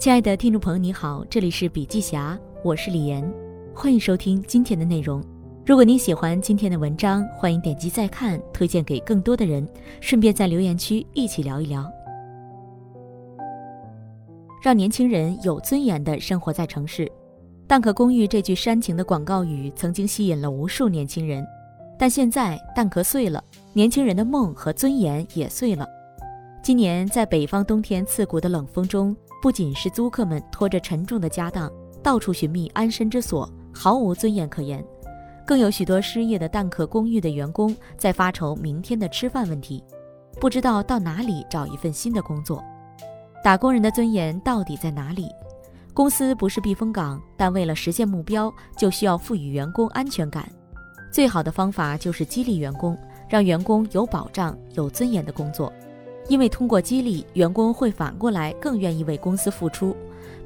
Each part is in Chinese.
亲爱的听众朋友，你好，这里是笔记侠，我是李岩，欢迎收听今天的内容。如果您喜欢今天的文章，欢迎点击再看，推荐给更多的人，顺便在留言区一起聊一聊，让年轻人有尊严的生活在城市。蛋壳公寓这句煽情的广告语曾经吸引了无数年轻人，但现在蛋壳碎了，年轻人的梦和尊严也碎了。今年在北方冬天刺骨的冷风中。不仅是租客们拖着沉重的家当到处寻觅安身之所，毫无尊严可言，更有许多失业的蛋壳公寓的员工在发愁明天的吃饭问题，不知道到哪里找一份新的工作。打工人的尊严到底在哪里？公司不是避风港，但为了实现目标，就需要赋予员工安全感。最好的方法就是激励员工，让员工有保障、有尊严的工作。因为通过激励，员工会反过来更愿意为公司付出，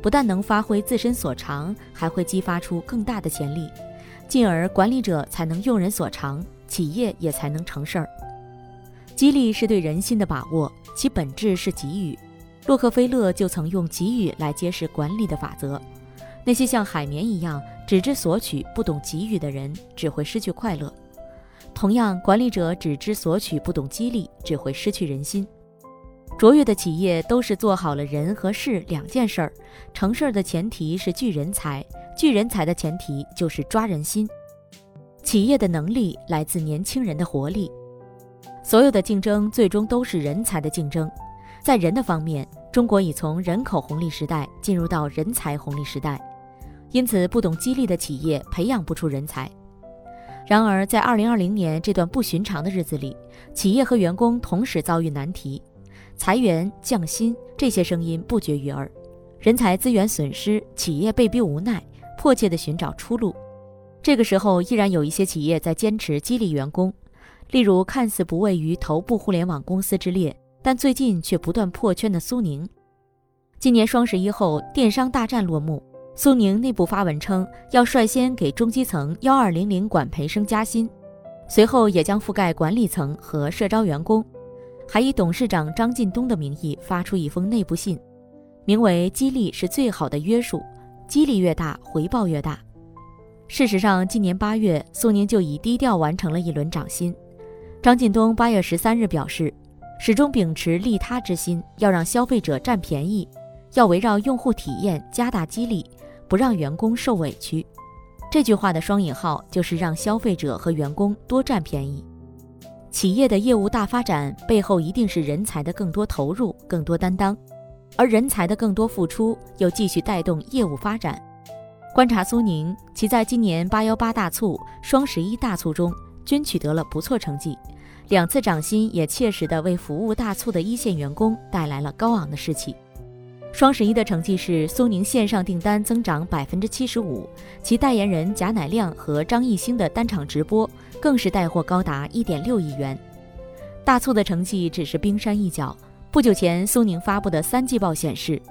不但能发挥自身所长，还会激发出更大的潜力，进而管理者才能用人所长，企业也才能成事儿。激励是对人心的把握，其本质是给予。洛克菲勒就曾用给予来揭示管理的法则。那些像海绵一样只知索取、不懂给予的人，只会失去快乐。同样，管理者只知索取、不懂激励，只会失去人心。卓越的企业都是做好了人和事两件事儿，成事儿的前提是聚人才，聚人才的前提就是抓人心。企业的能力来自年轻人的活力，所有的竞争最终都是人才的竞争。在人的方面，中国已从人口红利时代进入到人才红利时代，因此不懂激励的企业培养不出人才。然而，在二零二零年这段不寻常的日子里，企业和员工同时遭遇难题。裁员、降薪，这些声音不绝于耳，人才资源损失，企业被逼无奈，迫切地寻找出路。这个时候，依然有一些企业在坚持激励员工，例如看似不位于头部互联网公司之列，但最近却不断破圈的苏宁。今年双十一后，电商大战落幕，苏宁内部发文称要率先给中基层幺二零零管培生加薪，随后也将覆盖管理层和社招员工。还以董事长张近东的名义发出一封内部信，名为“激励是最好的约束，激励越大，回报越大”。事实上，今年八月，苏宁就已低调完成了一轮涨薪。张近东八月十三日表示，始终秉持利他之心，要让消费者占便宜，要围绕用户体验加大激励，不让员工受委屈。这句话的双引号就是让消费者和员工多占便宜。企业的业务大发展背后，一定是人才的更多投入、更多担当，而人才的更多付出又继续带动业务发展。观察苏宁，其在今年八幺八大促、双十一大促中均取得了不错成绩，两次涨薪也切实的为服务大促的一线员工带来了高昂的士气。双十一的成绩是苏宁线上订单增长百分之七十五，其代言人贾乃亮和张艺兴的单场直播更是带货高达一点六亿元。大促的成绩只是冰山一角。不久前，苏宁发布的三季报显示，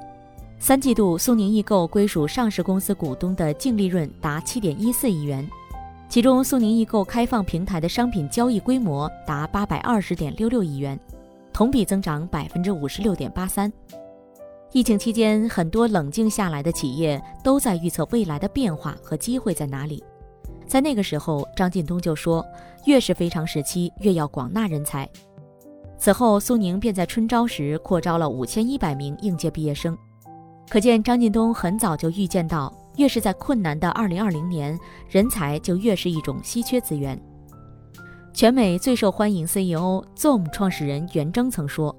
三季度苏宁易购归属上市公司股东的净利润达七点一四亿元，其中苏宁易购开放平台的商品交易规模达八百二十点六六亿元，同比增长百分之五十六点八三。疫情期间，很多冷静下来的企业都在预测未来的变化和机会在哪里。在那个时候，张近东就说：“越是非常时期，越要广纳人才。”此后，苏宁便在春招时扩招了五千一百名应届毕业生。可见，张近东很早就预见到，越是在困难的二零二零年，人才就越是一种稀缺资源。全美最受欢迎 CEO Zoom 创始人袁征曾说。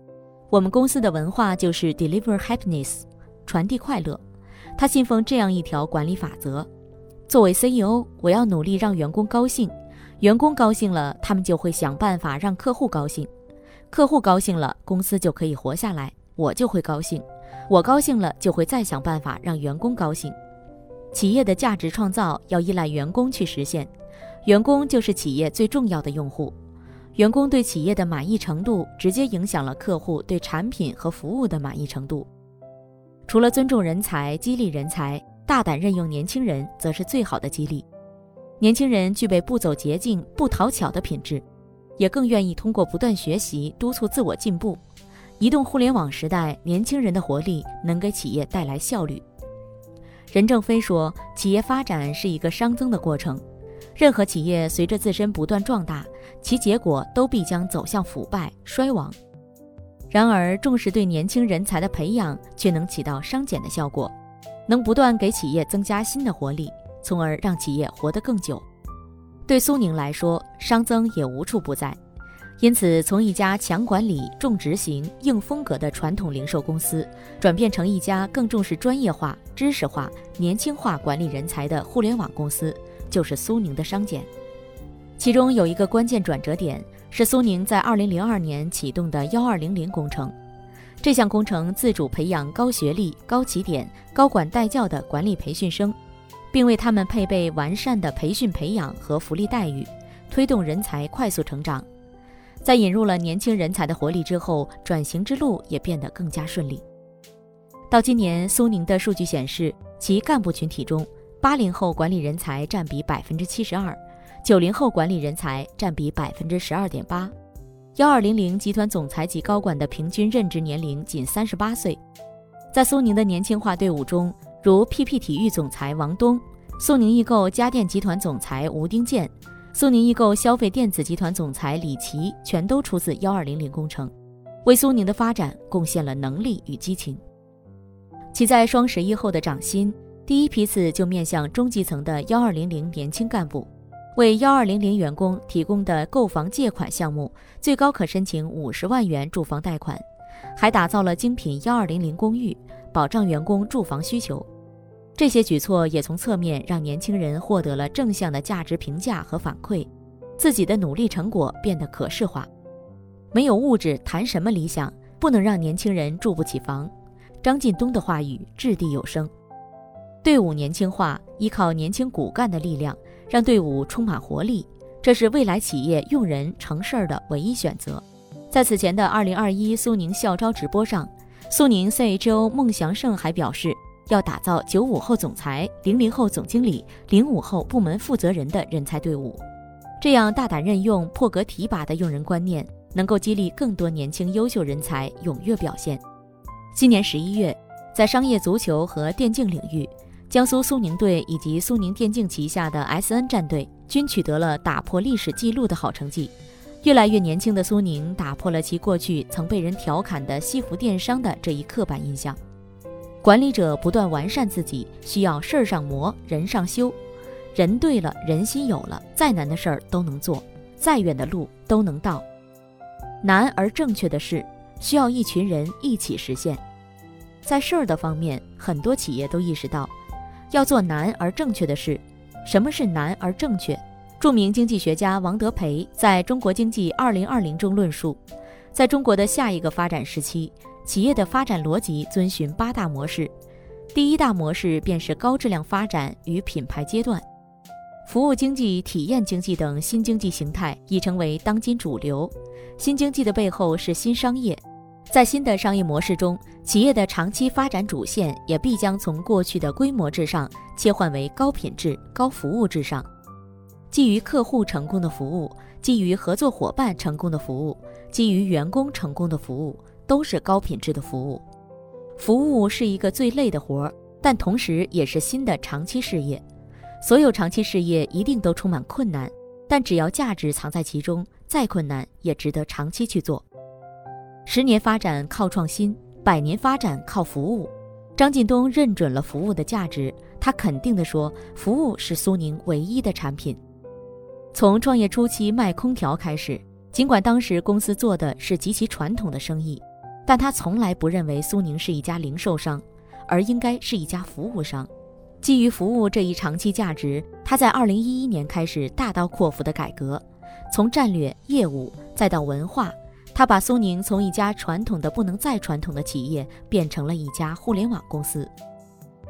我们公司的文化就是 deliver happiness，传递快乐。他信奉这样一条管理法则：作为 CEO，我要努力让员工高兴，员工高兴了，他们就会想办法让客户高兴，客户高兴了，公司就可以活下来，我就会高兴，我高兴了，就会再想办法让员工高兴。企业的价值创造要依赖员工去实现，员工就是企业最重要的用户。员工对企业的满意程度，直接影响了客户对产品和服务的满意程度。除了尊重人才、激励人才，大胆任用年轻人，则是最好的激励。年轻人具备不走捷径、不讨巧的品质，也更愿意通过不断学习督促自我进步。移动互联网时代，年轻人的活力能给企业带来效率。任正非说，企业发展是一个熵增的过程，任何企业随着自身不断壮大，其结果都必将走向腐败衰亡。然而，重视对年轻人才的培养，却能起到商减的效果，能不断给企业增加新的活力，从而让企业活得更久。对苏宁来说，熵增也无处不在。因此，从一家强管理、重执行、硬风格的传统零售公司，转变成一家更重视专业化、知识化、年轻化管理人才的互联网公司，就是苏宁的商检。其中有一个关键转折点，是苏宁在2002年启动的“幺二零零”工程。这项工程自主培养高学历、高起点、高管带教的管理培训生，并为他们配备完善的培训培养和福利待遇，推动人才快速成长。在引入了年轻人才的活力之后，转型之路也变得更加顺利。到今年，苏宁的数据显示，其干部群体中，八零后管理人才占比百分之七十二，九零后管理人才占比百分之十二点八。幺二零零集团总裁级高管的平均任职年龄仅三十八岁。在苏宁的年轻化队伍中，如 PP 体育总裁王东、苏宁易购家电集团总裁吴丁健。苏宁易购消费电子集团总裁李琦全都出自幺二零零工程，为苏宁的发展贡献了能力与激情。其在双十一后的涨薪，第一批次就面向中基层的幺二零零年轻干部，为幺二零零员工提供的购房借款项目，最高可申请五十万元住房贷款，还打造了精品幺二零零公寓，保障员工住房需求。这些举措也从侧面让年轻人获得了正向的价值评价和反馈，自己的努力成果变得可视化。没有物质谈什么理想？不能让年轻人住不起房。张近东的话语掷地有声。队伍年轻化，依靠年轻骨干的力量，让队伍充满活力，这是未来企业用人成事儿的唯一选择。在此前的二零二一苏宁校招直播上，苏宁 CHO 孟祥胜还表示。要打造九五后总裁、零零后总经理、零五后部门负责人的人才队伍，这样大胆任用、破格提拔的用人观念，能够激励更多年轻优秀人才踊跃表现。今年十一月，在商业足球和电竞领域，江苏苏宁队以及苏宁电竞旗下的 SN 战队均取得了打破历史记录的好成绩。越来越年轻的苏宁打破了其过去曾被人调侃的西服电商的这一刻板印象。管理者不断完善自己，需要事儿上磨，人上修。人对了，人心有了，再难的事儿都能做，再远的路都能到。难而正确的事，需要一群人一起实现。在事儿的方面，很多企业都意识到，要做难而正确的事。什么是难而正确？著名经济学家王德培在中国经济二零二零中论述，在中国的下一个发展时期。企业的发展逻辑遵循八大模式，第一大模式便是高质量发展与品牌阶段。服务经济、体验经济等新经济形态已成为当今主流。新经济的背后是新商业，在新的商业模式中，企业的长期发展主线也必将从过去的规模至上切换为高品质、高服务至上。基于客户成功的服务，基于合作伙伴成功的服务，基于员工成功的服务。都是高品质的服务，服务是一个最累的活儿，但同时也是新的长期事业。所有长期事业一定都充满困难，但只要价值藏在其中，再困难也值得长期去做。十年发展靠创新，百年发展靠服务。张近东认准了服务的价值，他肯定地说：“服务是苏宁唯一的产品。”从创业初期卖空调开始，尽管当时公司做的是极其传统的生意。但他从来不认为苏宁是一家零售商，而应该是一家服务商。基于服务这一长期价值，他在二零一一年开始大刀阔斧的改革，从战略、业务再到文化，他把苏宁从一家传统的不能再传统的企业变成了一家互联网公司。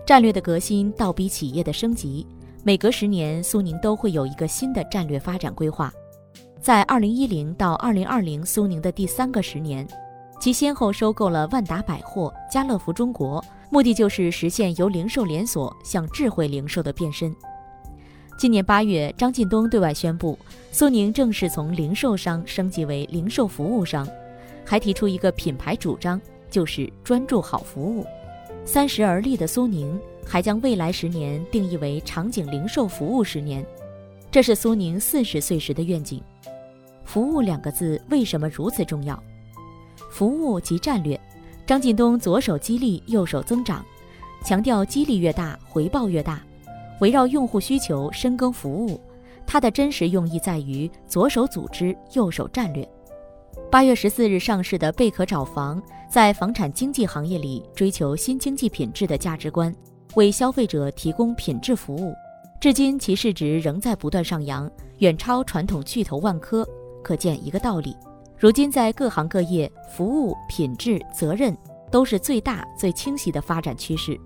战略的革新倒逼企业的升级，每隔十年，苏宁都会有一个新的战略发展规划。在二零一零到二零二零苏宁的第三个十年。其先后收购了万达百货、家乐福中国，目的就是实现由零售连锁向智慧零售的变身。今年八月，张近东对外宣布，苏宁正式从零售商升级为零售服务商。还提出一个品牌主张，就是专注好服务。三十而立的苏宁还将未来十年定义为场景零售服务十年，这是苏宁四十岁时的愿景。服务两个字为什么如此重要？服务即战略。张近东左手激励，右手增长，强调激励越大，回报越大。围绕用户需求深耕服务，它的真实用意在于左手组织，右手战略。八月十四日上市的贝壳找房，在房产经纪行业里追求新经济品质的价值观，为消费者提供品质服务。至今其市值仍在不断上扬，远超传统巨头万科。可见一个道理：如今在各行各业，服务品质、责任都是最大、最清晰的发展趋势。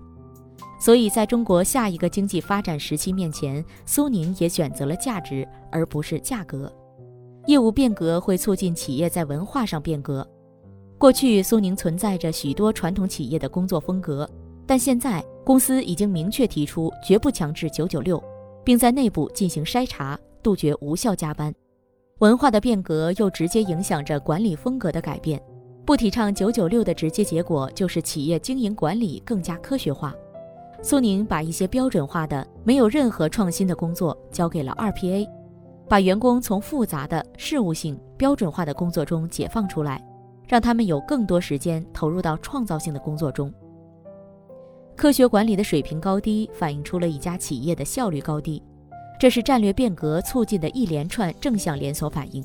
所以，在中国下一个经济发展时期面前，苏宁也选择了价值而不是价格。业务变革会促进企业在文化上变革。过去，苏宁存在着许多传统企业的工作风格，但现在公司已经明确提出绝不强制九九六，并在内部进行筛查，杜绝无效加班。文化的变革又直接影响着管理风格的改变。不提倡九九六的直接结果就是企业经营管理更加科学化。苏宁把一些标准化的、没有任何创新的工作交给了二 PA，把员工从复杂的事务性、标准化的工作中解放出来，让他们有更多时间投入到创造性的工作中。科学管理的水平高低，反映出了一家企业的效率高低，这是战略变革促进的一连串正向连锁反应。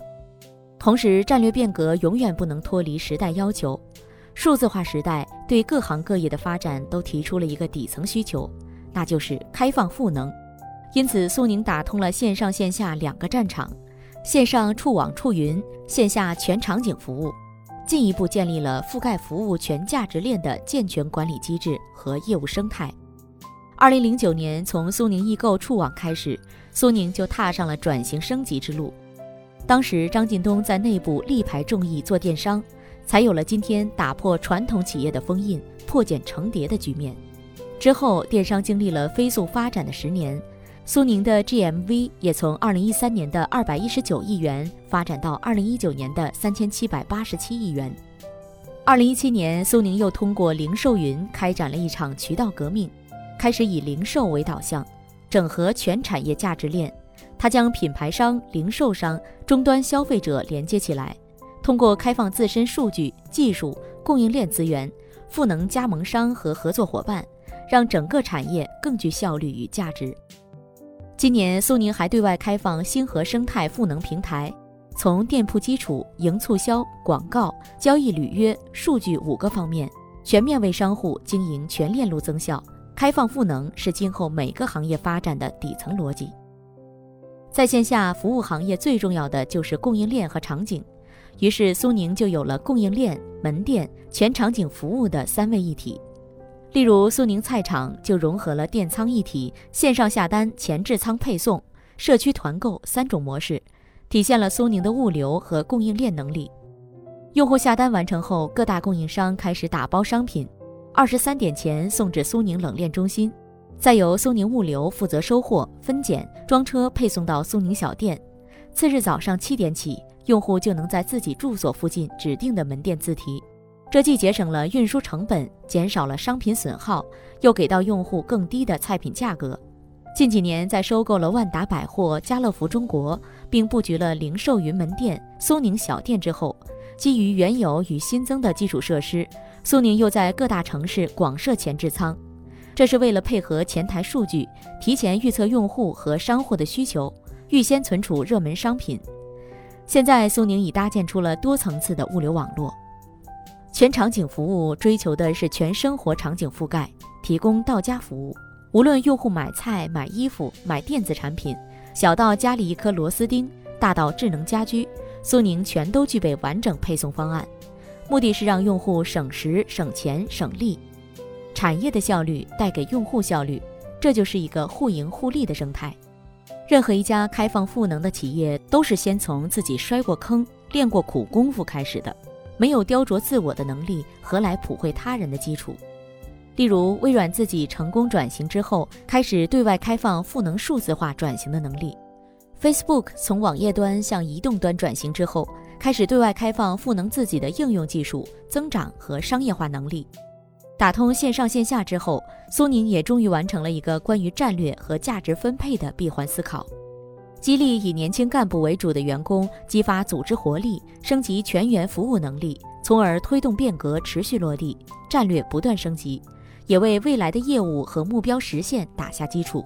同时，战略变革永远不能脱离时代要求。数字化时代对各行各业的发展都提出了一个底层需求，那就是开放赋能。因此，苏宁打通了线上线下两个战场，线上触网触云，线下全场景服务，进一步建立了覆盖服务全价值链的健全管理机制和业务生态。二零零九年，从苏宁易购触网开始，苏宁就踏上了转型升级之路。当时，张近东在内部力排众议做电商。才有了今天打破传统企业的封印、破茧成蝶的局面。之后，电商经历了飞速发展的十年，苏宁的 GMV 也从2013年的219亿元发展到2019年的3787亿元。2017年，苏宁又通过零售云开展了一场渠道革命，开始以零售为导向，整合全产业价值链。它将品牌商、零售商、终端消费者连接起来。通过开放自身数据、技术、供应链资源，赋能加盟商和合作伙伴，让整个产业更具效率与价值。今年，苏宁还对外开放星河生态赋能平台，从店铺基础、营促销、广告、交易履约、数据五个方面，全面为商户经营全链路增效。开放赋能是今后每个行业发展的底层逻辑。在线下服务行业最重要的就是供应链和场景。于是，苏宁就有了供应链、门店、全场景服务的三位一体。例如，苏宁菜场就融合了店仓一体、线上下单、前置仓配送、社区团购三种模式，体现了苏宁的物流和供应链能力。用户下单完成后，各大供应商开始打包商品，二十三点前送至苏宁冷链中心，再由苏宁物流负责收货、分拣、装车配送到苏宁小店。次日早上七点起。用户就能在自己住所附近指定的门店自提，这既节省了运输成本，减少了商品损耗，又给到用户更低的菜品价格。近几年，在收购了万达百货、家乐福中国，并布局了零售云门店、苏宁小店之后，基于原有与新增的基础设施，苏宁又在各大城市广设前置仓，这是为了配合前台数据，提前预测用户和商户的需求，预先存储热门商品。现在，苏宁已搭建出了多层次的物流网络，全场景服务追求的是全生活场景覆盖，提供到家服务。无论用户买菜、买衣服、买电子产品，小到家里一颗螺丝钉，大到智能家居，苏宁全都具备完整配送方案。目的是让用户省时、省钱、省力，产业的效率带给用户效率，这就是一个互赢互利的生态。任何一家开放赋能的企业，都是先从自己摔过坑、练过苦功夫开始的。没有雕琢自我的能力，何来普惠他人的基础？例如，微软自己成功转型之后，开始对外开放赋能数字化转型的能力；Facebook 从网页端向移动端转型之后，开始对外开放赋能自己的应用技术增长和商业化能力。打通线上线下之后，苏宁也终于完成了一个关于战略和价值分配的闭环思考，激励以年轻干部为主的员工，激发组织活力，升级全员服务能力，从而推动变革持续落地，战略不断升级，也为未来的业务和目标实现打下基础。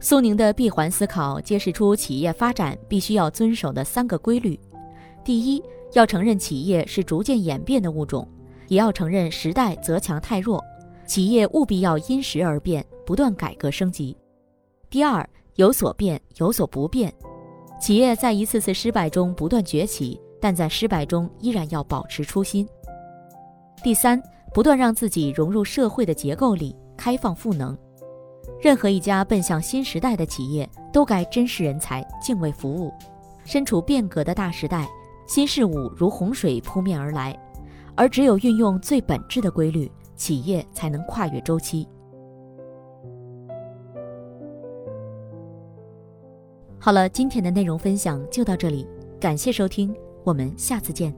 苏宁的闭环思考揭示出企业发展必须要遵守的三个规律：第一，要承认企业是逐渐演变的物种。也要承认时代择强太弱，企业务必要因时而变，不断改革升级。第二，有所变，有所不变。企业在一次次失败中不断崛起，但在失败中依然要保持初心。第三，不断让自己融入社会的结构里，开放赋能。任何一家奔向新时代的企业，都该珍视人才，敬畏服务。身处变革的大时代，新事物如洪水扑面而来。而只有运用最本质的规律，企业才能跨越周期。好了，今天的内容分享就到这里，感谢收听，我们下次见。